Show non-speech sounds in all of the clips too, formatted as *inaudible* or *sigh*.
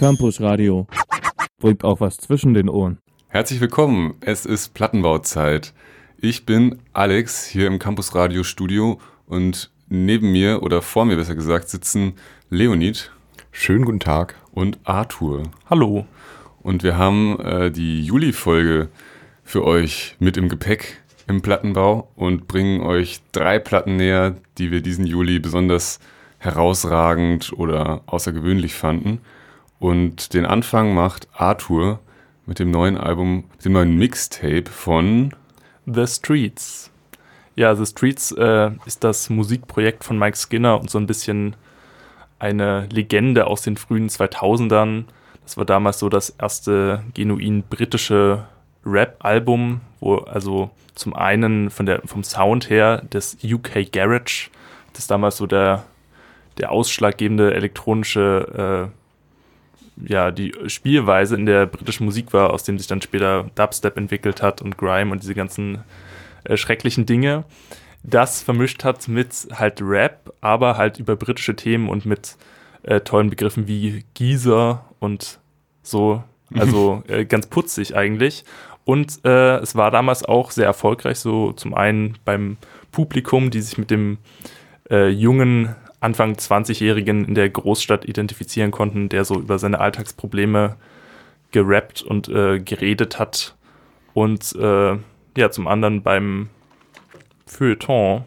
Campus Radio. Bringt auch was zwischen den Ohren. Herzlich willkommen. Es ist Plattenbauzeit. Ich bin Alex hier im Campus Radio Studio und neben mir oder vor mir besser gesagt sitzen Leonid. Schönen guten Tag. Und Arthur. Hallo. Und wir haben äh, die Juli-Folge für euch mit im Gepäck im Plattenbau und bringen euch drei Platten näher, die wir diesen Juli besonders herausragend oder außergewöhnlich fanden. Und den Anfang macht Arthur mit dem neuen Album, dem neuen Mixtape von The Streets. Ja, The Streets äh, ist das Musikprojekt von Mike Skinner und so ein bisschen eine Legende aus den frühen 2000ern. Das war damals so das erste genuin britische Rap-Album, wo also zum einen von der, vom Sound her das UK Garage, das damals so der, der ausschlaggebende elektronische äh, ja, die Spielweise in der britischen Musik war, aus dem sich dann später Dubstep entwickelt hat und Grime und diese ganzen äh, schrecklichen Dinge, das vermischt hat mit halt Rap, aber halt über britische Themen und mit äh, tollen Begriffen wie Geezer und so. Also *laughs* äh, ganz putzig eigentlich. Und äh, es war damals auch sehr erfolgreich, so zum einen beim Publikum, die sich mit dem äh, jungen Anfang 20-Jährigen in der Großstadt identifizieren konnten, der so über seine Alltagsprobleme gerappt und äh, geredet hat. Und äh, ja, zum anderen beim Feuilleton.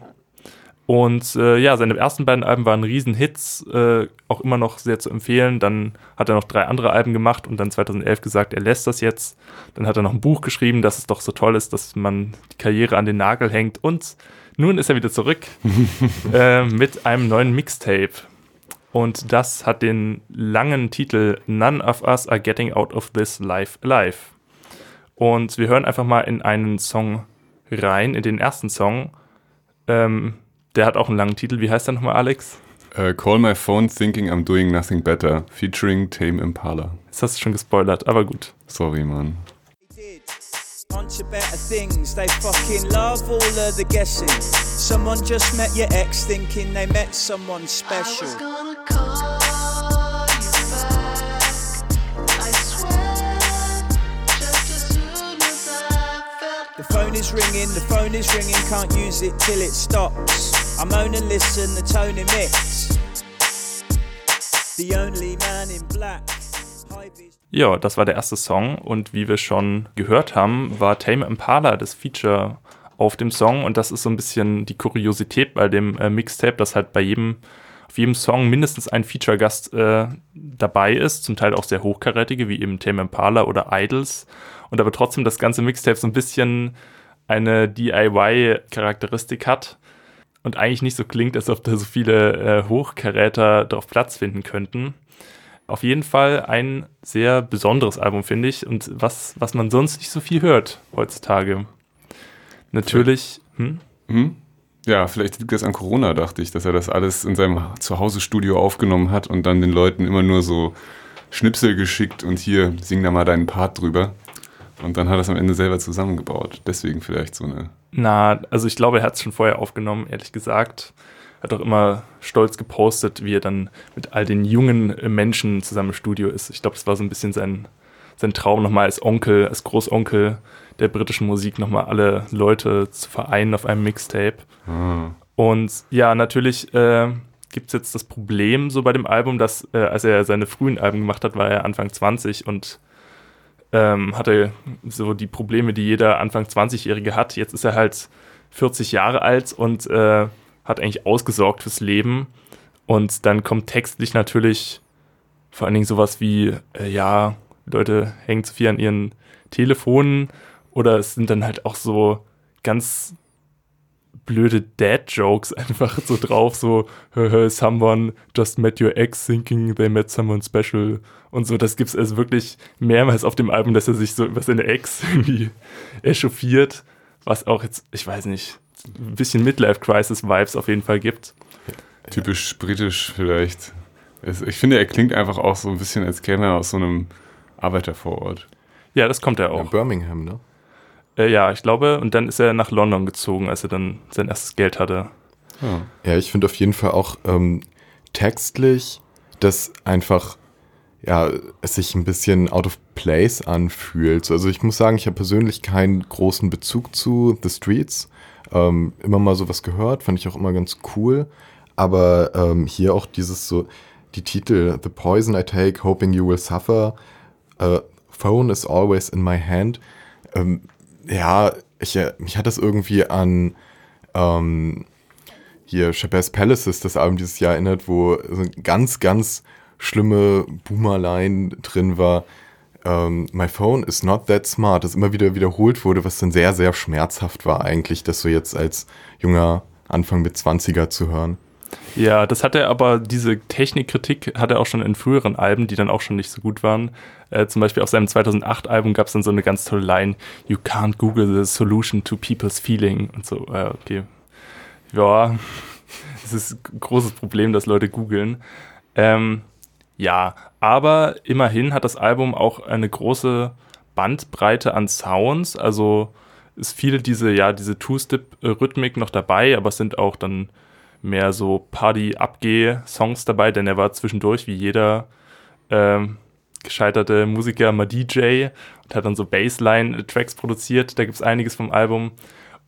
Und äh, ja, seine ersten beiden Alben waren Riesenhits, äh, auch immer noch sehr zu empfehlen. Dann hat er noch drei andere Alben gemacht und dann 2011 gesagt, er lässt das jetzt. Dann hat er noch ein Buch geschrieben, dass es doch so toll ist, dass man die Karriere an den Nagel hängt. Und nun ist er wieder zurück *laughs* äh, mit einem neuen Mixtape. Und das hat den langen Titel None of Us Are Getting Out of This Life Alive. Und wir hören einfach mal in einen Song rein, in den ersten Song. Ähm, der hat auch einen langen Titel. Wie heißt der nochmal, Alex? Uh, Call My Phone Thinking I'm Doing Nothing Better, featuring Tame Impala. Das hast du schon gespoilert, aber gut. Sorry, Mann. Bunch of better things. They fucking love all of the guessing. Someone just met your ex thinking they met someone special. The phone is ringing, the phone is ringing, can't use it till it stops. I moan and listen, the tone emits. The only man in black. Ja, das war der erste Song und wie wir schon gehört haben, war Tame Impala das Feature auf dem Song und das ist so ein bisschen die Kuriosität bei dem äh, Mixtape, dass halt bei jedem auf jedem Song mindestens ein Feature-Gast äh, dabei ist, zum Teil auch sehr hochkarätige, wie eben Tame Impala oder Idols und aber trotzdem das ganze Mixtape so ein bisschen eine DIY-Charakteristik hat und eigentlich nicht so klingt, als ob da so viele äh, Hochkaräter drauf Platz finden könnten. Auf jeden Fall ein sehr besonderes Album, finde ich, und was, was man sonst nicht so viel hört heutzutage. Natürlich, hm? Hm? Ja, vielleicht liegt das an Corona, dachte ich, dass er das alles in seinem Zuhause-Studio aufgenommen hat und dann den Leuten immer nur so Schnipsel geschickt und hier, sing da mal deinen Part drüber. Und dann hat er es am Ende selber zusammengebaut. Deswegen vielleicht so eine. Na, also ich glaube, er hat es schon vorher aufgenommen, ehrlich gesagt. Hat auch immer stolz gepostet, wie er dann mit all den jungen äh, Menschen zusammen im Studio ist. Ich glaube, es war so ein bisschen sein, sein Traum, nochmal als Onkel, als Großonkel der britischen Musik nochmal alle Leute zu vereinen auf einem Mixtape. Ah. Und ja, natürlich äh, gibt es jetzt das Problem so bei dem Album, dass äh, als er seine frühen Alben gemacht hat, war er Anfang 20 und ähm, hatte so die Probleme, die jeder Anfang 20-Jährige hat. Jetzt ist er halt 40 Jahre alt und äh, hat eigentlich ausgesorgt fürs Leben. Und dann kommt textlich natürlich vor allen Dingen sowas wie, äh, ja, Leute hängen zu viel an ihren Telefonen oder es sind dann halt auch so ganz blöde Dad-Jokes *laughs* einfach so drauf, so "Hö, hö, someone just met your ex thinking they met someone special und so. Das gibt's also wirklich mehrmals auf dem Album, dass er sich so über seine Ex *laughs* irgendwie echauffiert, was auch jetzt, ich weiß nicht, ein bisschen Midlife-Crisis-Vibes auf jeden Fall gibt. Typisch britisch vielleicht. Ich finde, er klingt einfach auch so ein bisschen, als käme er aus so einem Arbeitervorort. Ja, das kommt er Ja, auch. Birmingham, ne? Äh, ja, ich glaube, und dann ist er nach London gezogen, als er dann sein erstes Geld hatte. Ja. Ja, ich finde auf jeden Fall auch ähm, textlich, dass einfach, ja, es sich ein bisschen out of place anfühlt. Also ich muss sagen, ich habe persönlich keinen großen Bezug zu The Streets. Ähm, immer mal sowas gehört, fand ich auch immer ganz cool. Aber ähm, hier auch dieses so, die Titel The Poison I Take, Hoping You Will Suffer, äh, Phone is Always in My Hand. Ähm, ja, ich, äh, mich hat das irgendwie an ähm, hier Chabez Palaces, das Album dieses Jahr erinnert, wo so eine ganz, ganz schlimme Boomerline drin war. Ähm, My phone is not that smart, das immer wieder wiederholt wurde, was dann sehr, sehr schmerzhaft war eigentlich, das so jetzt als junger Anfang mit 20er zu hören. Ja, das hat er aber, diese Technikkritik hat er auch schon in früheren Alben, die dann auch schon nicht so gut waren. Äh, zum Beispiel auf seinem 2008-Album gab es dann so eine ganz tolle Line, You can't Google the solution to people's feeling und so, äh, okay. Ja, *laughs* das ist ein großes Problem, dass Leute googeln. Ähm, ja, aber immerhin hat das Album auch eine große Bandbreite an Sounds, also ist viel diese, ja, diese Two-Step-Rhythmik noch dabei, aber es sind auch dann mehr so Party-Abgeh-Songs dabei, denn er war zwischendurch wie jeder ähm, gescheiterte Musiker mal DJ und hat dann so Bassline-Tracks produziert. Da gibt es einiges vom Album.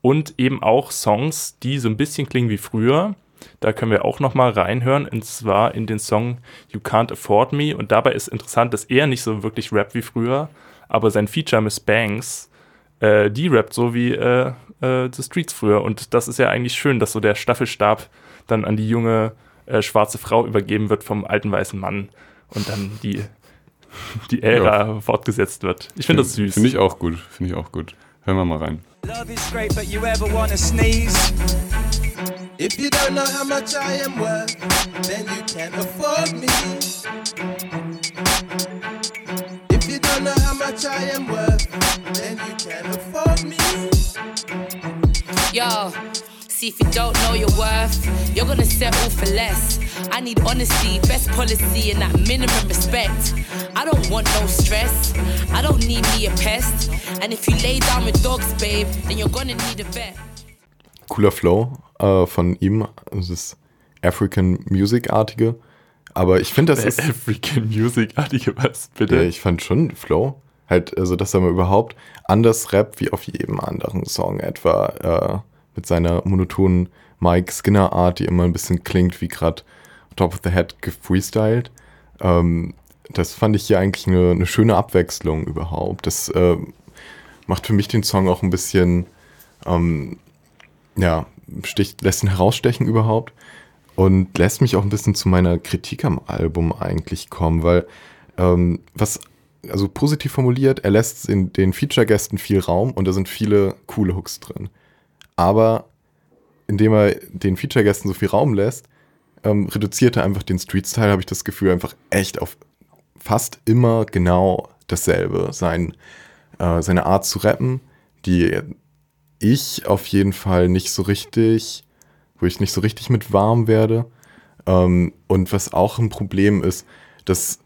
Und eben auch Songs, die so ein bisschen klingen wie früher. Da können wir auch nochmal reinhören, und zwar in den Song You Can't Afford Me. Und dabei ist interessant, dass er nicht so wirklich rappt wie früher, aber sein Feature Miss Banks, äh, die rappt so wie äh, äh, The Streets früher. Und das ist ja eigentlich schön, dass so der Staffelstab dann an die junge äh, schwarze Frau übergeben wird vom alten weißen Mann und dann die, die Ära ja. fortgesetzt wird. Ich finde find, das süß. Finde ich auch gut. Finde ich auch gut. Hören wir mal rein. Love is great, but you ever wanna sneeze? If you don't know how much I am worth, then you can't afford me. If you don't know how much I am worth, then you can't afford me. Yo. See if you don't know your worth, you're gonna settle for less. I need honesty, best policy, and that minimum respect. I don't want no stress, I don't need me a pest. And if you lay down with dogs, babe, then you're gonna need a vet. Cooler Flow äh, von ihm, das African Music-artige. Aber ich finde, das ist. African Music-artige, was bitte? Ja, ich fand schon Flow. Halt, also, dass er mal überhaupt anders rappt wie auf jedem anderen Song etwa. Äh, mit seiner monotonen Mike Skinner Art, die immer ein bisschen klingt wie gerade Top of the Head gefreestylt. Ähm, das fand ich hier eigentlich eine, eine schöne Abwechslung überhaupt. Das äh, macht für mich den Song auch ein bisschen, ähm, ja, sticht, lässt ihn herausstechen überhaupt und lässt mich auch ein bisschen zu meiner Kritik am Album eigentlich kommen, weil ähm, was, also positiv formuliert, er lässt in den Feature-Gästen viel Raum und da sind viele coole Hooks drin aber indem er den Feature-Gästen so viel Raum lässt, ähm, reduziert er einfach den Street-Style, habe ich das Gefühl, einfach echt auf fast immer genau dasselbe. Sein, äh, seine Art zu rappen, die ich auf jeden Fall nicht so richtig, wo ich nicht so richtig mit warm werde. Ähm, und was auch ein Problem ist, dass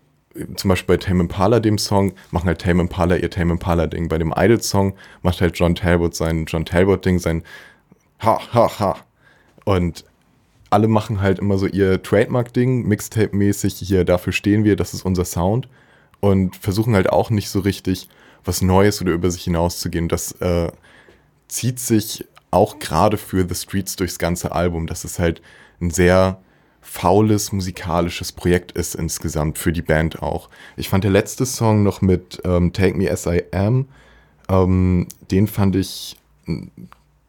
zum Beispiel bei Tame Impala dem Song, machen halt Tame Impala ihr Tame Impala Ding. Bei dem Idol-Song macht halt John Talbot sein John Talbot Ding, sein Ha, ha, ha. Und alle machen halt immer so ihr Trademark-Ding, Mixtape-mäßig, hier, dafür stehen wir, das ist unser Sound. Und versuchen halt auch nicht so richtig was Neues oder über sich hinauszugehen. Das äh, zieht sich auch gerade für The Streets durchs ganze Album, dass es halt ein sehr faules musikalisches Projekt ist insgesamt für die Band auch. Ich fand der letzte Song noch mit ähm, Take Me As I Am, ähm, den fand ich ein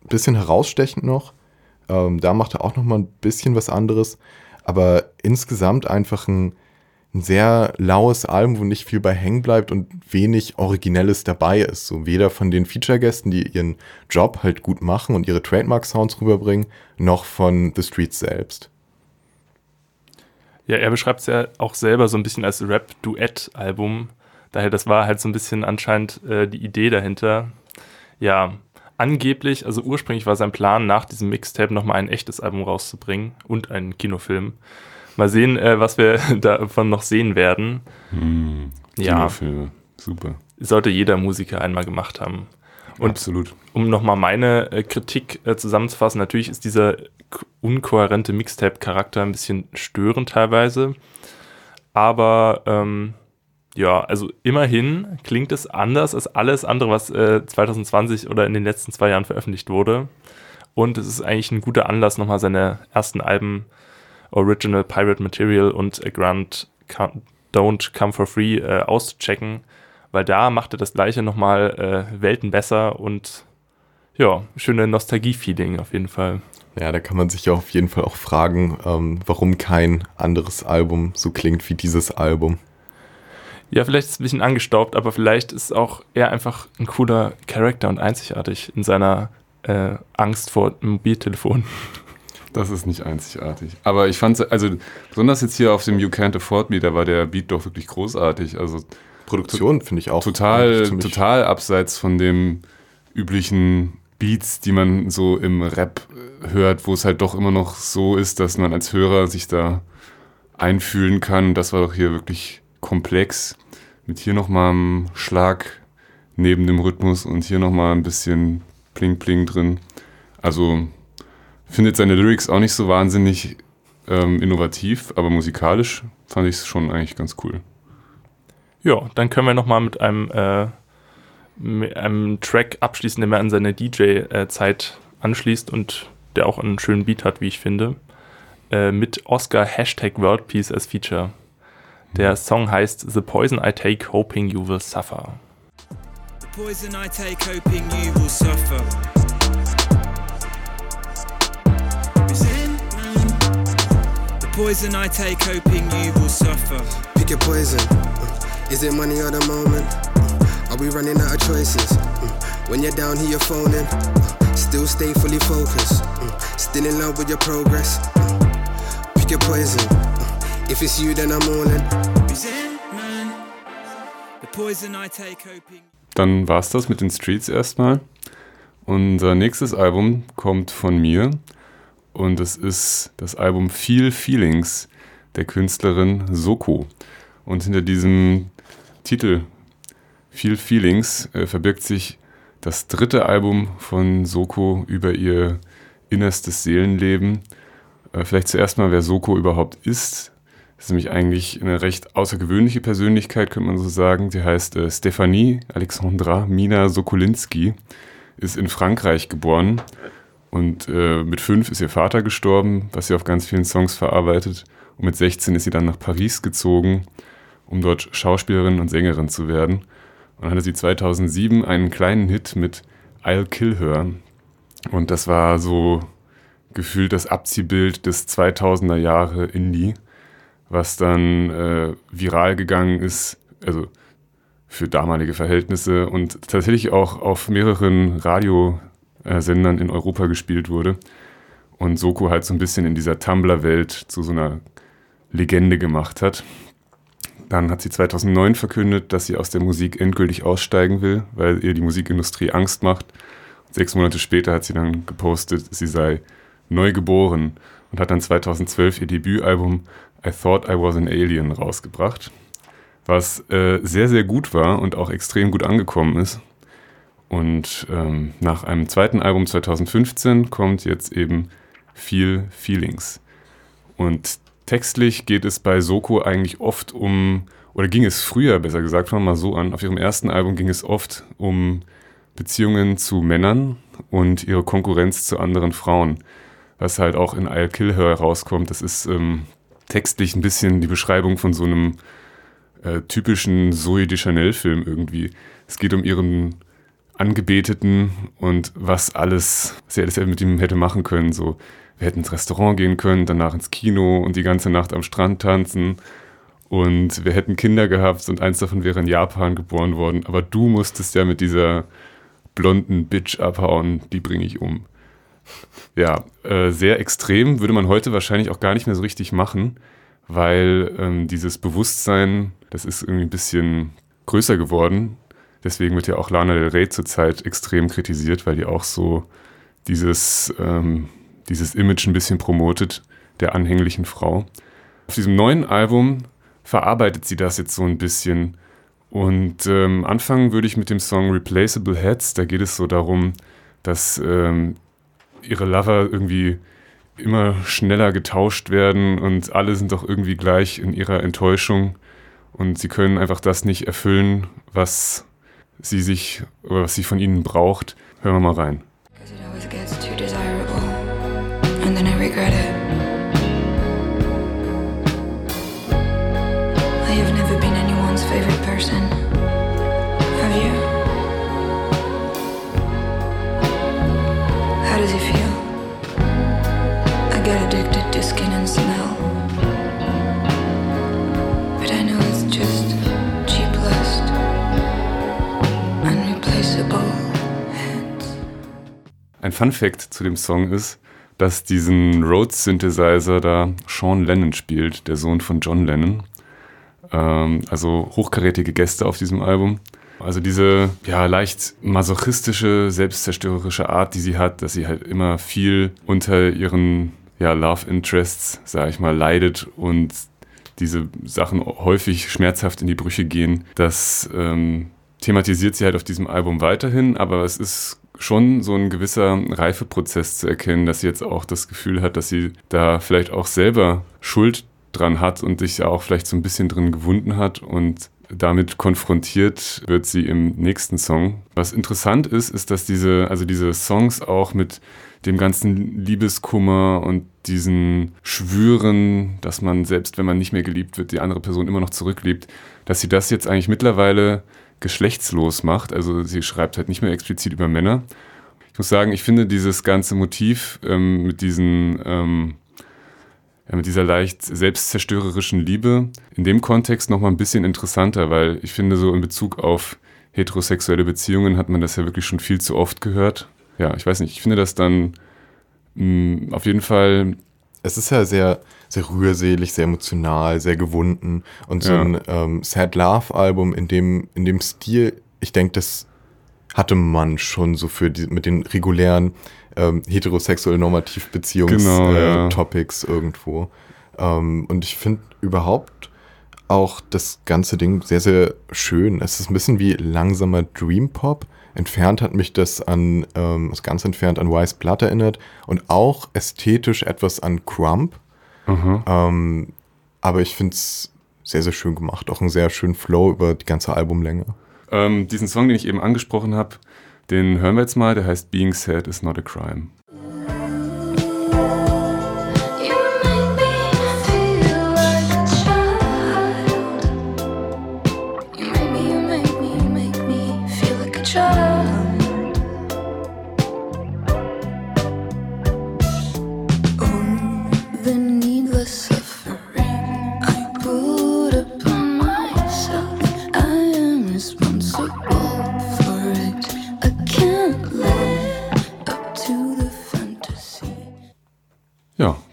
bisschen herausstechend noch. Ähm, da macht er auch noch mal ein bisschen was anderes, aber insgesamt einfach ein, ein sehr laues Album, wo nicht viel bei hängen bleibt und wenig Originelles dabei ist. So weder von den Feature-Gästen, die ihren Job halt gut machen und ihre Trademark-Sounds rüberbringen, noch von The Streets selbst. Ja, er beschreibt es ja auch selber so ein bisschen als Rap-Duett-Album. Daher, das war halt so ein bisschen anscheinend äh, die Idee dahinter. Ja, angeblich, also ursprünglich war sein Plan, nach diesem Mixtape nochmal ein echtes Album rauszubringen und einen Kinofilm. Mal sehen, äh, was wir *laughs* davon noch sehen werden. Hm, ja, super. Sollte jeder Musiker einmal gemacht haben. Und Absolut. Um nochmal meine äh, Kritik äh, zusammenzufassen, natürlich ist dieser unkohärente Mixtape-Charakter ein bisschen störend teilweise. Aber ähm, Ja, also immerhin klingt es anders als alles andere, was äh, 2020 oder in den letzten zwei Jahren veröffentlicht wurde. Und es ist eigentlich ein guter Anlass, nochmal seine ersten Alben Original Pirate Material und A Grand Don't Come for Free äh, auszuchecken, weil da macht er das gleiche nochmal äh, Welten besser und ja, schöne Nostalgie-Feeling auf jeden Fall. Ja, da kann man sich ja auf jeden Fall auch fragen, ähm, warum kein anderes Album so klingt wie dieses Album. Ja, vielleicht ist es ein bisschen angestaubt, aber vielleicht ist auch er einfach ein cooler Charakter und einzigartig in seiner äh, Angst vor dem Mobiltelefon. Das ist nicht einzigartig. Aber ich fand also besonders jetzt hier auf dem You Can't Afford Me, da war der Beat doch wirklich großartig. Also Produktion finde ich auch. Total, total abseits von dem üblichen Beats, die man so im Rap hört, wo es halt doch immer noch so ist, dass man als Hörer sich da einfühlen kann. Das war doch hier wirklich komplex. Mit hier nochmal einem Schlag neben dem Rhythmus und hier nochmal ein bisschen Pling Pling drin. Also findet seine Lyrics auch nicht so wahnsinnig ähm, innovativ, aber musikalisch fand ich es schon eigentlich ganz cool. Ja, dann können wir nochmal mit einem, äh, mit einem Track abschließen, der mehr an seine DJ-Zeit anschließt und der auch einen schönen Beat hat, wie ich finde. Äh, mit Oscar Hashtag World Peace als Feature. Der Song heißt The Poison I Take Hoping You Will Suffer. The poison I take, hoping you will suffer. Poison I take, hoping you will suffer. Pick your poison. Is it money or the moment? Are we running out of choices? When you're down here, you're phoning. Still stay fully focused. Still in love with your progress. Pick your poison. If it's you, then I'm all in. The poison I take, hoping. Dann war's das mit den Streets erstmal. Unser nächstes Album kommt von mir und es ist das Album Feel Feelings der Künstlerin Soko. Und hinter diesem Titel Feel Feelings äh, verbirgt sich das dritte Album von Soko über ihr innerstes Seelenleben. Äh, vielleicht zuerst mal, wer Soko überhaupt ist. Das ist nämlich eigentlich eine recht außergewöhnliche Persönlichkeit, könnte man so sagen. Sie heißt äh, Stephanie Alexandra Mina Sokolinski, ist in Frankreich geboren und äh, mit fünf ist ihr Vater gestorben, was sie auf ganz vielen Songs verarbeitet. Und mit 16 ist sie dann nach Paris gezogen, um dort Schauspielerin und Sängerin zu werden. Und dann hatte sie 2007 einen kleinen Hit mit I'll Kill Her. Und das war so gefühlt das Abziehbild des 2000er Jahre Indie was dann äh, viral gegangen ist, also für damalige Verhältnisse und tatsächlich auch auf mehreren Radiosendern in Europa gespielt wurde. Und Soko halt so ein bisschen in dieser Tumblr-Welt zu so einer Legende gemacht hat. Dann hat sie 2009 verkündet, dass sie aus der Musik endgültig aussteigen will, weil ihr die Musikindustrie Angst macht. Sechs Monate später hat sie dann gepostet, sie sei neu geboren und hat dann 2012 ihr Debütalbum I Thought I Was an Alien rausgebracht, was äh, sehr, sehr gut war und auch extrem gut angekommen ist. Und ähm, nach einem zweiten Album 2015 kommt jetzt eben Feel Feelings. Und textlich geht es bei Soko eigentlich oft um, oder ging es früher, besser gesagt, fangen wir mal so an. Auf ihrem ersten Album ging es oft um Beziehungen zu Männern und ihre Konkurrenz zu anderen Frauen. Was halt auch in I'll Kill Her rauskommt. Das ist ähm, textlich ein bisschen die Beschreibung von so einem äh, typischen Zoe de Chanel-Film irgendwie. Es geht um ihren Angebeteten und was alles, was sie alles mit ihm hätte machen können. So, wir hätten ins Restaurant gehen können, danach ins Kino und die ganze Nacht am Strand tanzen. Und wir hätten Kinder gehabt und eins davon wäre in Japan geboren worden. Aber du musstest ja mit dieser blonden Bitch abhauen, die bringe ich um. Ja, äh, sehr extrem würde man heute wahrscheinlich auch gar nicht mehr so richtig machen, weil ähm, dieses Bewusstsein, das ist irgendwie ein bisschen größer geworden. Deswegen wird ja auch Lana Del Rey zurzeit extrem kritisiert, weil die auch so dieses, ähm, dieses Image ein bisschen promotet, der anhänglichen Frau. Auf diesem neuen Album verarbeitet sie das jetzt so ein bisschen. Und ähm, anfangen würde ich mit dem Song Replaceable Heads. Da geht es so darum, dass ähm, ihre Lover irgendwie immer schneller getauscht werden und alle sind doch irgendwie gleich in ihrer Enttäuschung und sie können einfach das nicht erfüllen, was sie sich oder was sie von ihnen braucht. Hören wir mal rein. Ein Fun Fact zu dem Song ist, dass diesen Rhodes Synthesizer da Sean Lennon spielt, der Sohn von John Lennon. Ähm, also hochkarätige Gäste auf diesem Album. Also diese ja leicht masochistische, selbstzerstörerische Art, die sie hat, dass sie halt immer viel unter ihren ja, Love Interests, sag ich mal, leidet und diese Sachen häufig schmerzhaft in die Brüche gehen. Das ähm, thematisiert sie halt auf diesem Album weiterhin, aber es ist schon so ein gewisser Reifeprozess zu erkennen, dass sie jetzt auch das Gefühl hat, dass sie da vielleicht auch selber Schuld dran hat und sich ja auch vielleicht so ein bisschen drin gewunden hat und damit konfrontiert wird sie im nächsten Song. Was interessant ist, ist, dass diese, also diese Songs auch mit dem ganzen Liebeskummer und diesen Schwüren, dass man selbst, wenn man nicht mehr geliebt wird, die andere Person immer noch zurückliebt, dass sie das jetzt eigentlich mittlerweile geschlechtslos macht. Also sie schreibt halt nicht mehr explizit über Männer. Ich muss sagen, ich finde dieses ganze Motiv ähm, mit diesen ähm, mit dieser leicht selbstzerstörerischen Liebe in dem Kontext nochmal ein bisschen interessanter, weil ich finde, so in Bezug auf heterosexuelle Beziehungen hat man das ja wirklich schon viel zu oft gehört. Ja, ich weiß nicht, ich finde das dann mh, auf jeden Fall, Es ist ja sehr, sehr rührselig, sehr emotional, sehr gewunden. Und so Ja. ein ähm, Sad Love-Album in dem, in dem Stil, ich denke, das hatte man schon so für die, mit den regulären ähm, heterosexuell normativ Beziehungs Genau, äh, ja. Irgendwo. Ähm, und ich finde überhaupt auch das ganze Ding sehr, sehr schön. Es ist ein bisschen wie langsamer Dream Pop. Entfernt hat mich das an, ähm, ganz entfernt an Wise Blood erinnert und auch ästhetisch etwas an Crump. aha, Ähm, aber ich finde es sehr, sehr schön gemacht. Auch einen sehr schönen Flow über die ganze Albumlänge. ähm, diesen Song, den ich eben angesprochen habe, den hören wir jetzt mal, der heißt Being Sad is not a Crime.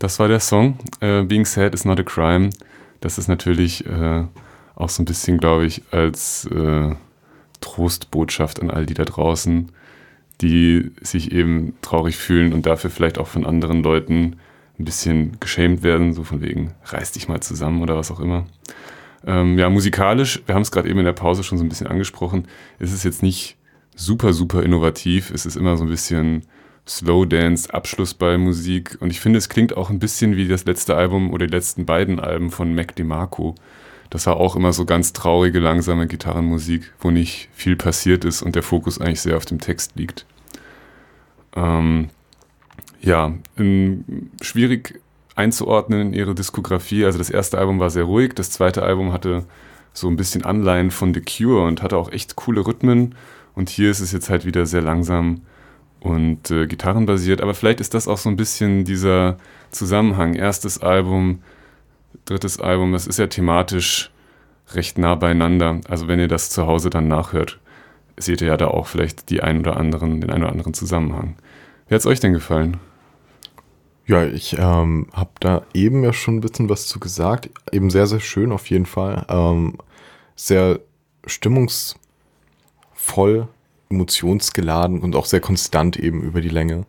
Das war der Song. Äh, Being Sad is not a Crime. Das ist natürlich äh, auch so ein bisschen, glaube ich, als äh, Trostbotschaft an all die da draußen, die sich eben traurig fühlen und dafür vielleicht auch von anderen Leuten ein bisschen geschämt werden, so von wegen, reiß dich mal zusammen oder was auch immer. Ähm, ja, musikalisch, wir haben es gerade eben in der Pause schon so ein bisschen angesprochen, ist es jetzt nicht super, super innovativ. Es ist immer so ein bisschen Slow Dance, Abschluss bei Musik. Und ich finde, es klingt auch ein bisschen wie das letzte Album oder die letzten beiden Alben von Mac DeMarco. Das war auch immer so ganz traurige, langsame Gitarrenmusik, wo nicht viel passiert ist und der Fokus eigentlich sehr auf dem Text liegt. Ähm, ja, ähm, schwierig einzuordnen in ihre Diskografie. Also das erste Album war sehr ruhig, das zweite Album hatte so ein bisschen Anleihen von The Cure und hatte auch echt coole Rhythmen. Und hier ist es jetzt halt wieder sehr langsam und äh, gitarrenbasiert. Aber vielleicht ist das auch so ein bisschen dieser Zusammenhang. Erstes Album, drittes Album, das ist ja thematisch recht nah beieinander. Also wenn ihr das zu Hause dann nachhört, seht ihr ja da auch vielleicht die ein oder anderen, den einen oder anderen Zusammenhang. Wie hat es euch denn gefallen? Ja, ich ähm, habe da eben ja schon ein bisschen was zu gesagt. Eben sehr, sehr schön auf jeden Fall. Ähm, sehr stimmungsvoll, emotionsgeladen und auch sehr konstant eben über die Länge.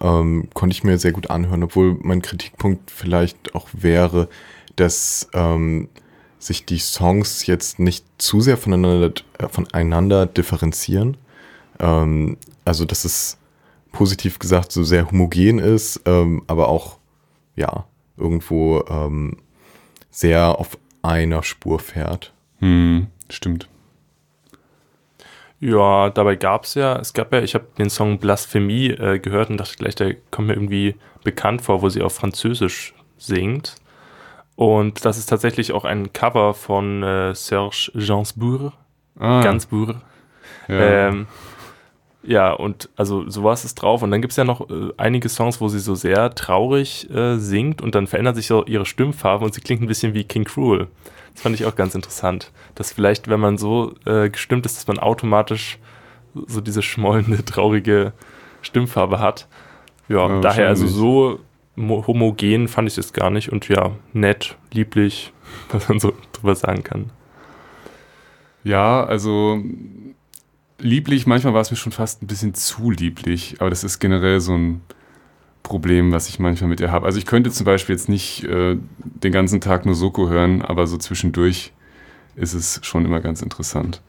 Ähm, konnte ich mir sehr gut anhören, obwohl mein Kritikpunkt vielleicht auch wäre, dass ähm, sich die Songs jetzt nicht zu sehr voneinander, äh, voneinander differenzieren. Ähm, also, dass es positiv gesagt so sehr homogen ist, ähm, aber auch ja irgendwo ähm, sehr auf einer Spur fährt. Hm, stimmt. Ja, dabei gab es ja, es gab ja, ich habe den Song Blasphemie äh, gehört und dachte gleich, der kommt mir irgendwie bekannt vor, wo sie auf Französisch singt. Und das ist tatsächlich auch ein Cover von äh, Serge Gainsbourg. Ah, Gainsbourg. ja. Ähm, ja, und also sowas ist drauf. Und dann gibt es ja noch äh, einige Songs, wo sie so sehr traurig äh, singt und dann verändert sich so ihre Stimmfarbe und sie klingt ein bisschen wie King Cruel. Das fand ich auch ganz interessant. Dass vielleicht, wenn man so äh, gestimmt ist, dass man automatisch so diese schmollende, traurige Stimmfarbe hat. Ja, Ja, daher also so mo- homogen fand ich es gar nicht und ja, nett, lieblich, *laughs* was man so drüber sagen kann. Ja, also lieblich, manchmal war es mir schon fast ein bisschen zu lieblich, aber das ist generell so ein Problem, was ich manchmal mit ihr habe. Also ich könnte zum Beispiel jetzt nicht äh, den ganzen Tag nur Soko hören, aber so zwischendurch ist es schon immer ganz interessant.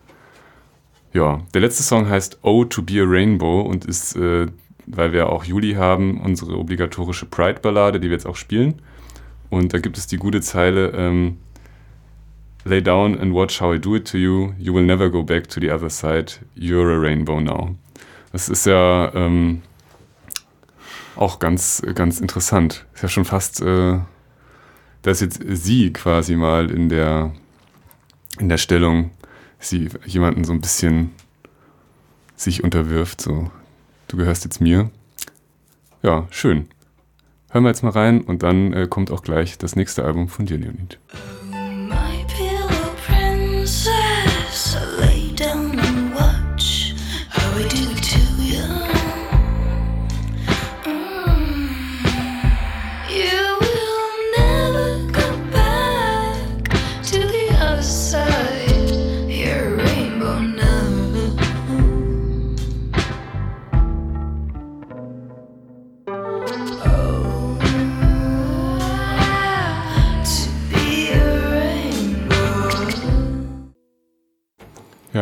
Ja, der letzte Song heißt Oh to be a Rainbow und ist, äh, weil wir auch Juli haben, unsere obligatorische Pride-Ballade, die wir jetzt auch spielen. Und da gibt es die gute Zeile, ähm, Lay down and watch how I do it to you. You will never go back to the other side. You're a rainbow now. Das ist ja ähm, auch ganz, ganz interessant. Ist ja schon fast, äh, dass jetzt sie quasi mal in der, in der Stellung, sie jemanden so ein bisschen sich unterwirft. So, du gehörst jetzt mir. Ja, schön. Hören wir jetzt mal rein und dann äh, kommt auch gleich das nächste Album von dir, Leonid. My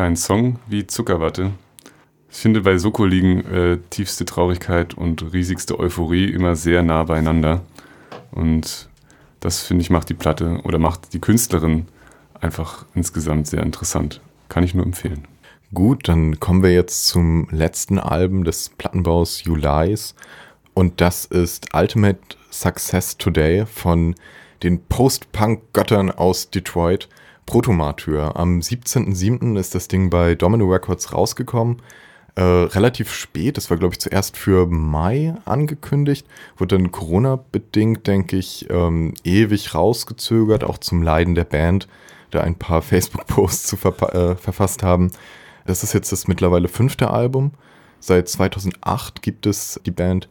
Ein Song wie Zuckerwatte. Ich finde, bei Soko liegen äh, tiefste Traurigkeit und riesigste Euphorie immer sehr nah beieinander. Und das, finde ich, macht die Platte oder macht die Künstlerin einfach insgesamt sehr interessant. Kann ich nur empfehlen. Gut, dann kommen wir jetzt zum letzten Album des Plattenbaus Julies. Und das ist Ultimate Success Today von den Post-Punk-Göttern aus Detroit, Protomartyr. Am 17.07. ist das Ding bei Domino Records rausgekommen. Äh, relativ spät, das war glaube ich zuerst für Mai angekündigt, wurde dann Corona-bedingt, denke ich, ähm, ewig rausgezögert, auch zum Leiden der Band, da ein paar *laughs* Facebook-Posts zu äh, verfasst haben. Das ist jetzt das mittlerweile fünfte Album. Seit 2008 gibt es die Band.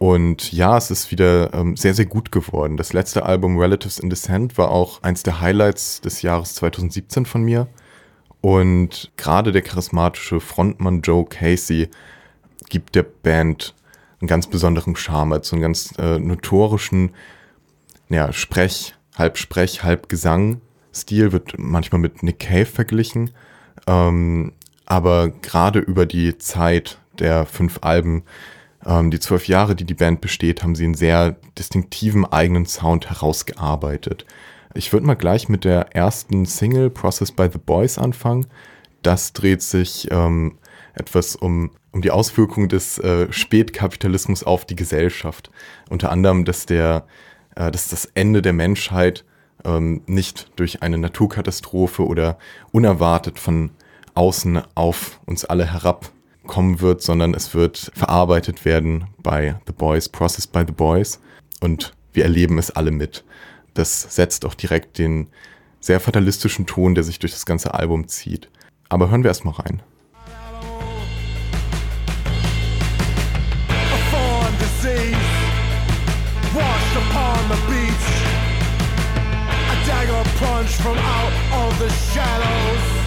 Und ja, es ist wieder ähm, sehr, sehr gut geworden. Das letzte Album Relatives in Descent war auch eins der Highlights des Jahres 2017 von mir. Und gerade der charismatische Frontmann Joe Casey gibt der Band einen ganz besonderen Charme, also einen ganz äh, notorischen ja, Sprech, halb Sprech, halb Gesang-Stil, wird manchmal mit Nick Cave verglichen. Ähm, aber gerade über die Zeit der fünf Alben, ähm, die zwölf Jahre, die die Band besteht, haben sie einen sehr distinktiven eigenen Sound herausgearbeitet. Ich würde mal gleich mit der ersten Single Process by the Boys anfangen. Das dreht sich ähm, etwas um, um die Auswirkungen des äh, Spätkapitalismus auf die Gesellschaft. Unter anderem, dass, der, äh, dass das Ende der Menschheit ähm, nicht durch eine Naturkatastrophe oder unerwartet von außen auf uns alle herabkommen wird, sondern es wird verarbeitet werden bei The Boys, Processed by the Boys. Und wir erleben es alle mit. Das setzt auch direkt den sehr fatalistischen Ton, der sich durch das ganze Album zieht. Aber hören wir erstmal rein. a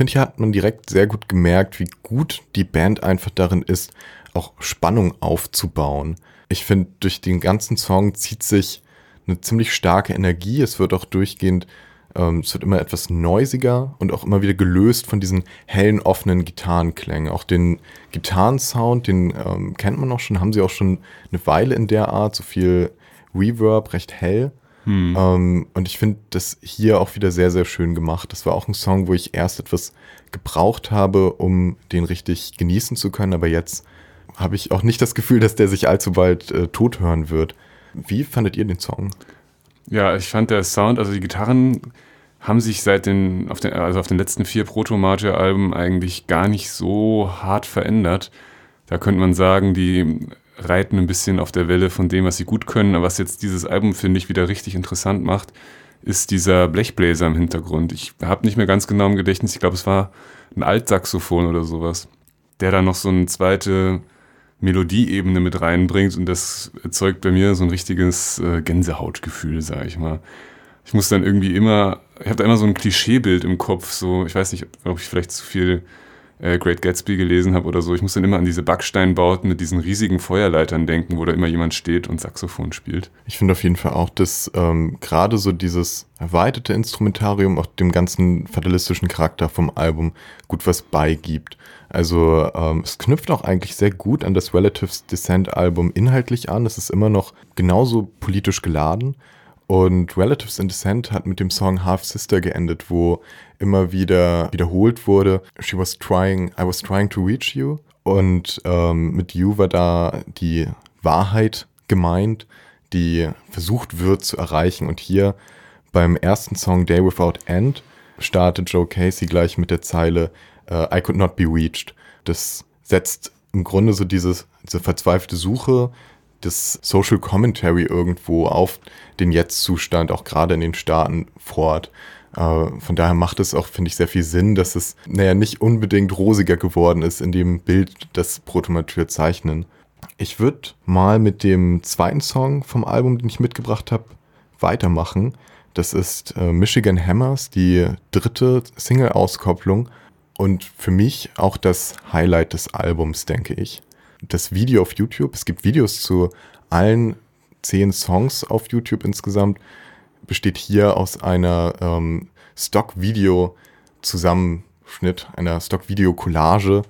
finde, hier hat man direkt sehr gut gemerkt, wie gut die Band einfach darin ist, auch Spannung aufzubauen. Ich finde, durch den ganzen Song zieht sich eine ziemlich starke Energie. Es wird auch durchgehend, ähm, es wird immer etwas neusiger und auch immer wieder gelöst von diesen hellen, offenen Gitarrenklängen. Auch den Gitarrensound, den ähm, kennt man auch schon, haben sie auch schon eine Weile in der Art, so viel Reverb, recht hell. Ähm, und ich finde das hier auch wieder sehr, sehr schön gemacht. Das war auch ein Song, wo ich erst etwas gebraucht habe, um den richtig genießen zu können, aber jetzt habe ich auch nicht das Gefühl, dass der sich allzu bald äh, tot hören wird. Wie fandet ihr den Song? Ja, ich fand der Sound, also die Gitarren haben sich seit den, auf den, also auf den letzten vier Proto-Martyr-Alben eigentlich gar nicht so hart verändert. Da könnte man sagen, die reiten ein bisschen auf der Welle von dem, was sie gut können. Aber was jetzt dieses Album, finde ich, wieder richtig interessant macht, ist dieser Blechbläser im Hintergrund. Ich habe nicht mehr ganz genau im Gedächtnis, ich glaube, es war ein Altsaxophon oder sowas, der da noch so eine zweite Melodieebene mit reinbringt und das erzeugt bei mir so ein richtiges äh, Gänsehautgefühl, sage ich mal. Ich muss dann irgendwie immer, ich habe da immer so ein Klischeebild im Kopf, so, ich weiß nicht, ob ich vielleicht zu viel äh, Great Gatsby gelesen habe oder so. Ich muss dann immer an diese Backsteinbauten mit diesen riesigen Feuerleitern denken, wo da immer jemand steht und Saxophon spielt. Ich finde auf jeden Fall auch, dass ähm, gerade so dieses erweiterte Instrumentarium auch dem ganzen fatalistischen Charakter vom Album gut was beigibt. Also ähm, es knüpft auch eigentlich sehr gut an das Relatives Descent Album inhaltlich an. Es ist immer noch genauso politisch geladen. Und Relatives in Descent hat mit dem Song Half Sister geendet, wo immer wieder wiederholt wurde, She was trying, I was trying to reach you. Und ähm, mit You war da die Wahrheit gemeint, die versucht wird zu erreichen. Und hier beim ersten Song Day Without End startet Joe Casey gleich mit der Zeile äh, I could not be reached. Das setzt im Grunde so dieses, diese verzweifelte Suche das Social Commentary irgendwo auf den Jetzt-Zustand, auch gerade in den Staaten fort. Äh, von daher macht es auch, finde ich, sehr viel Sinn, dass es, naja, nicht unbedingt rosiger geworden ist in dem Bild, das Protomatur zeichnen. Ich würde mal mit dem zweiten Song vom Album, den ich mitgebracht habe, weitermachen. Das ist äh, Michigan Hammers, die dritte Single-Auskopplung und für mich auch das Highlight des Albums, denke ich das Video auf YouTube. Es gibt Videos zu allen zehn Songs auf YouTube insgesamt. Besteht hier aus einer ähm, Stock-Video-Zusammenschnitt, einer Stock-Video-Collage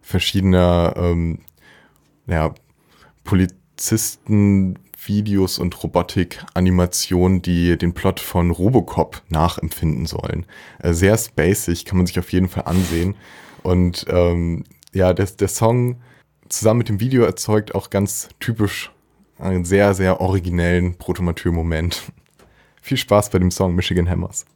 verschiedener ähm, ja, Polizisten, Videos und Robotik-Animationen, die den Plot von Robocop nachempfinden sollen. Äh, sehr spacig, kann man sich auf jeden Fall ansehen. Und ähm, ja, der, der Song zusammen mit dem Video erzeugt auch ganz typisch einen sehr, sehr originellen Protomatur-Moment. Viel Spaß bei dem Song Michigan Hammers.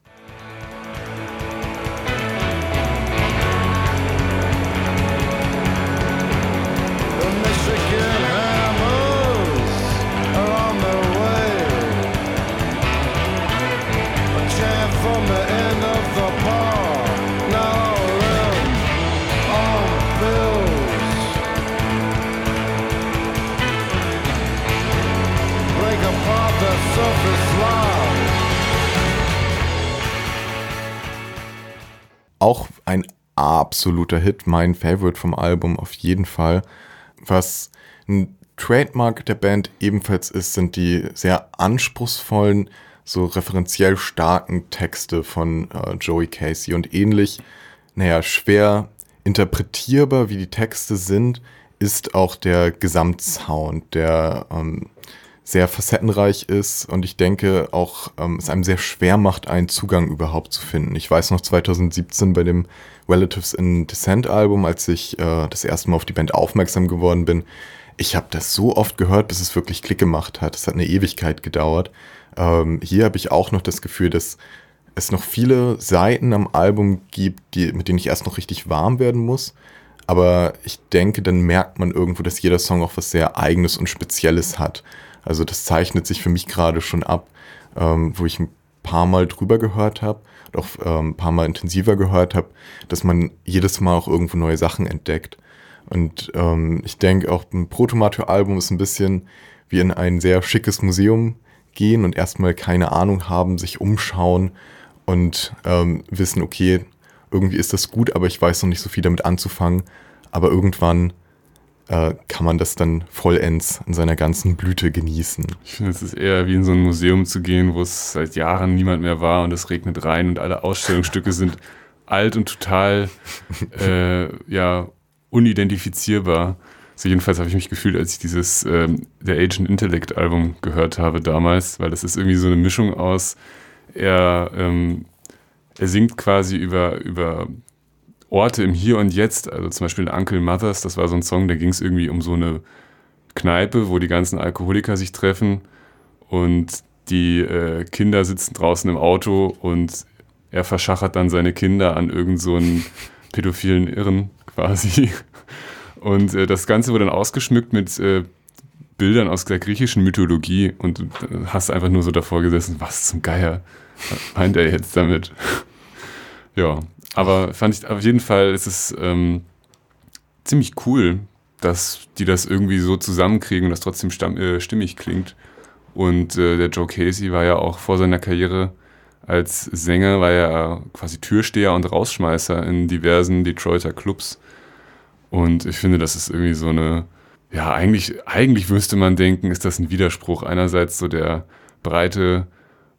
Ein absoluter Hit, mein Favorite vom Album auf jeden Fall. Was ein Trademark der Band ebenfalls ist, sind die sehr anspruchsvollen, so referenziell starken Texte von äh, Joey Casey und ähnlich, naja, schwer interpretierbar wie die Texte sind, ist auch der Gesamtsound, der ähm, sehr facettenreich ist und ich denke auch ähm, es einem sehr schwer macht, einen Zugang überhaupt zu finden. Ich weiß noch 2017 bei dem Relatives in Descent Album, als ich äh, das erste Mal auf die Band aufmerksam geworden bin, ich habe das so oft gehört, bis es wirklich Klick gemacht hat. Es hat eine Ewigkeit gedauert. Ähm, hier habe ich auch noch das Gefühl, dass es noch viele Seiten am Album gibt, die, mit denen ich erst noch richtig warm werden muss. Aber ich denke, dann merkt man irgendwo, dass jeder Song auch was sehr Eigenes und Spezielles hat. Also das zeichnet sich für mich gerade schon ab, ähm, wo ich ein paar Mal drüber gehört habe auch ähm, ein paar Mal intensiver gehört habe, dass man jedes Mal auch irgendwo neue Sachen entdeckt. Und ähm, ich denke auch ein Protomator-Album ist ein bisschen wie in ein sehr schickes Museum gehen und erstmal keine Ahnung haben, sich umschauen und ähm, wissen, okay, irgendwie ist das gut, aber ich weiß noch nicht so viel damit anzufangen. Aber irgendwann äh, kann man das dann vollends in seiner ganzen Blüte genießen. Ich finde, es ist eher wie in so ein Museum zu gehen, wo es seit Jahren niemand mehr war und es regnet rein und alle Ausstellungsstücke sind alt und total *laughs* äh, ja, unidentifizierbar. So jedenfalls habe ich mich gefühlt, als ich dieses ähm, der Agent Intellect Album gehört habe damals, weil das ist irgendwie so eine Mischung aus, er, ähm, er singt quasi über, über Orte im Hier und Jetzt, also zum Beispiel Uncle Mothers, das war so ein Song, da ging es irgendwie um so eine Kneipe, wo die ganzen Alkoholiker sich treffen und die äh, Kinder sitzen draußen im Auto und er verschachert dann seine Kinder an irgend so einen *laughs* pädophilen Irren quasi. Und äh, das Ganze wurde dann ausgeschmückt mit äh, Bildern aus der griechischen Mythologie und du äh, hast einfach nur so davor gesessen, was zum Geier meint er jetzt damit? *laughs* ja, aber fand ich auf jeden Fall ist es ähm, ziemlich cool, dass die das irgendwie so zusammenkriegen und das trotzdem stamm, äh, stimmig klingt. Und äh, der Joe Casey war ja auch vor seiner Karriere als Sänger, war ja quasi Türsteher und Rausschmeißer in diversen Detroiter Clubs. Und ich finde, das ist irgendwie so eine, ja, eigentlich, eigentlich müsste man denken, ist das ein Widerspruch. Einerseits so der breite,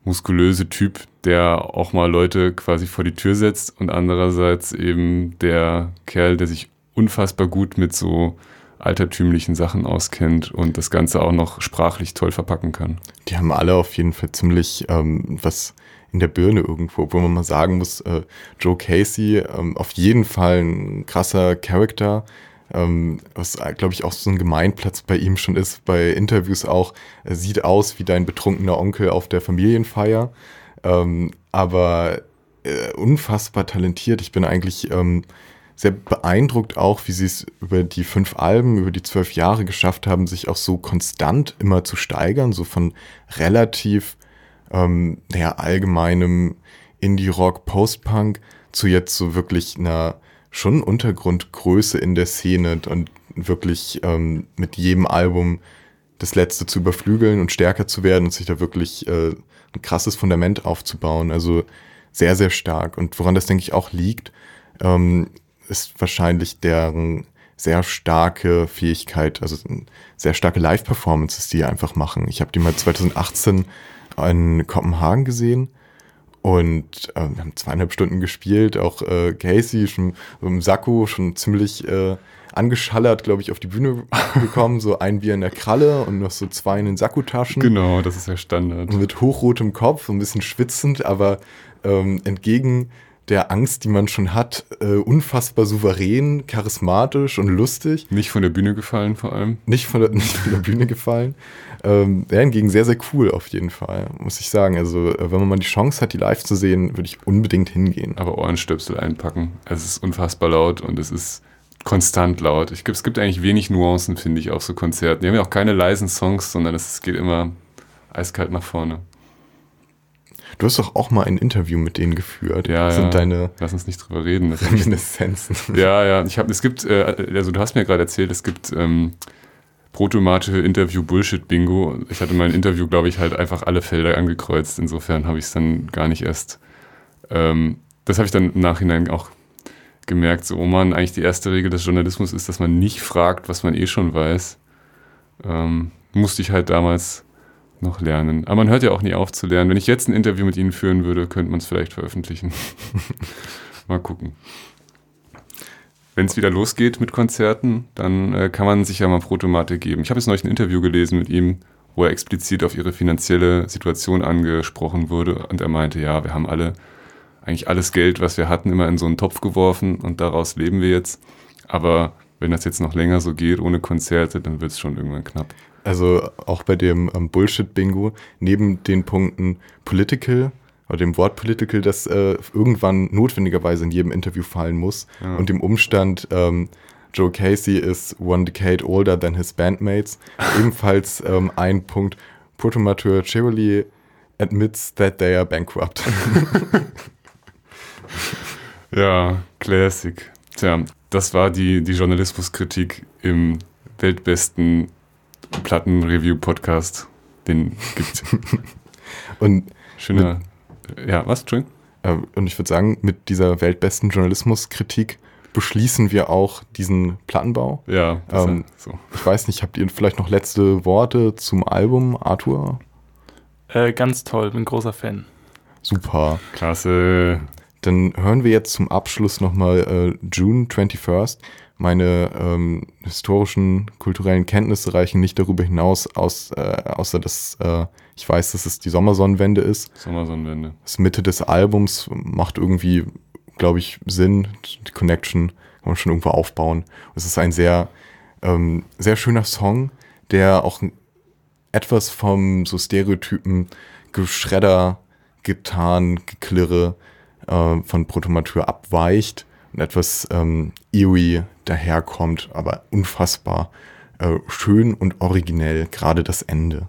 muskulöse Typ, der auch mal Leute quasi vor die Tür setzt und andererseits eben der Kerl, der sich unfassbar gut mit so altertümlichen Sachen auskennt und das Ganze auch noch sprachlich toll verpacken kann. Die haben alle auf jeden Fall ziemlich ähm, was in der Birne irgendwo, wo man mal sagen muss, äh, Joe Casey, ähm, auf jeden Fall ein krasser Charakter, ähm, was glaube ich auch so ein Gemeinplatz bei ihm schon ist, bei Interviews auch, er sieht aus wie dein betrunkener Onkel auf der Familienfeier, ähm, aber äh, unfassbar talentiert. Ich bin eigentlich ähm, sehr beeindruckt auch, wie sie es über die fünf Alben, über die zwölf Jahre geschafft haben, sich auch so konstant immer zu steigern, so von relativ ähm, naja, allgemeinem Indie-Rock, Post-Punk zu jetzt so wirklich einer schon Untergrundgröße in der Szene und wirklich ähm, mit jedem Album das letzte zu überflügeln und stärker zu werden und sich da wirklich äh, ein krasses Fundament aufzubauen. Also sehr, sehr stark. Und woran das, denke ich, auch liegt, ähm, ist wahrscheinlich deren sehr starke Fähigkeit, also sehr starke Live-Performances, die die einfach machen. Ich habe die mal 2018 in Kopenhagen gesehen und äh, wir haben zweieinhalb Stunden gespielt. Auch äh, Casey schon im Sakko schon ziemlich äh, angeschallert, glaube ich, auf die Bühne gekommen. so ein Bier in der Kralle und noch so zwei in den Sakkotaschen. Genau, das ist ja Standard. Und mit hochrotem Kopf, so ein bisschen schwitzend, aber ähm, entgegen der Angst, die man schon hat, äh, unfassbar souverän, charismatisch und lustig. Nicht von der Bühne gefallen vor allem. Nicht von der, *laughs* nicht von der Bühne gefallen. Ähm, ja, hingegen sehr, sehr cool auf jeden Fall, muss ich sagen. Also, äh, wenn man mal die Chance hat, die live zu sehen, würde ich unbedingt hingehen. Aber Ohrenstöpsel einpacken. Es ist unfassbar laut und es ist konstant laut. Ich, es gibt eigentlich wenig Nuancen, finde ich, auf so Konzerten. Die haben ja auch keine leisen Songs, sondern es geht immer eiskalt nach vorne. Du hast doch auch mal ein Interview mit denen geführt. Ja, das sind ja. deine Lass uns nicht drüber reden. Das Reminiszenzen. *laughs* ja, ja. Ich habe, es gibt, äh, also du hast mir gerade erzählt, es gibt ähm, protomatische Interview-Bullshit-Bingo. Ich hatte mein Interview, glaube ich, halt einfach alle Felder angekreuzt. Insofern habe ich es dann gar nicht erst. Ähm, das habe ich dann im Nachhinein auch gemerkt. So, oh Mann, eigentlich die erste Regel des Journalismus ist, dass man nicht fragt, was man eh schon weiß. Ähm, musste ich halt damals noch lernen. Aber man hört ja auch nie auf zu lernen. Wenn ich jetzt ein Interview mit Ihnen führen würde, könnte man es vielleicht veröffentlichen. *laughs* Mal gucken. Wenn es wieder losgeht mit Konzerten, dann äh, kann man sich ja mal Protomate geben. Ich habe jetzt neulich ein Interview gelesen mit ihm, wo er explizit auf ihre finanzielle Situation angesprochen wurde. Und er meinte, ja, wir haben alle eigentlich alles Geld, was wir hatten, immer in so einen Topf geworfen und daraus leben wir jetzt. Aber wenn das jetzt noch länger so geht, ohne Konzerte, dann wird es schon irgendwann knapp. Also auch bei dem ähm, Bullshit-Bingo, neben den Punkten Political oder dem Wort Political, das äh, irgendwann notwendigerweise in jedem Interview fallen muss Ja. und dem Umstand, ähm, Joe Casey is one decade older than his bandmates, *laughs* ebenfalls ähm, ein Punkt, Protomateur cheerily admits that they are bankrupt. *laughs* Ja, Classic. Tja, das war die, die Journalismuskritik im weltbesten Plattenreview-Podcast, den gibt. *laughs* und Schöner. Ja, was? Entschuldigung? Äh, Und ich würde sagen, mit dieser weltbesten Journalismuskritik beschließen wir auch diesen Plattenbau. Ja. Ähm, so. Ich weiß nicht, habt ihr vielleicht noch letzte Worte zum Album, Arthur? Äh, ganz toll, bin großer Fan. Super. Klasse. Dann hören wir jetzt zum Abschluss nochmal äh, June 21st. Meine ähm, historischen, kulturellen Kenntnisse reichen nicht darüber hinaus, aus, äh, außer dass äh, ich weiß, dass es die Sommersonnenwende ist. Sommersonnenwende. Das Mitte des Albums macht irgendwie, glaube ich, Sinn. Die Connection kann man schon irgendwo aufbauen. Es ist ein sehr, ähm, sehr schöner Song, der auch etwas vom so Stereotypen Geschredder, Gitarren, Geklirre äh, von Protomatur abweicht etwas ähm, eerie daherkommt, aber unfassbar äh, schön und originell, gerade das Ende.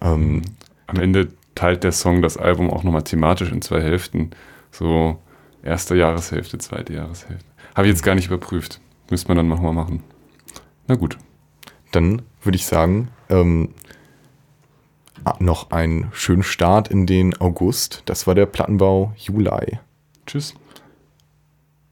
Ähm, Am Ende teilt der Song das Album auch nochmal thematisch in zwei Hälften. So erste Jahreshälfte, zweite Jahreshälfte. Habe ich jetzt gar nicht überprüft. Müsste man dann nochmal machen. Na gut. dann würde ich sagen, ähm, noch einen schönen Start in den August. Das war der Plattenbau Juli. Tschüss.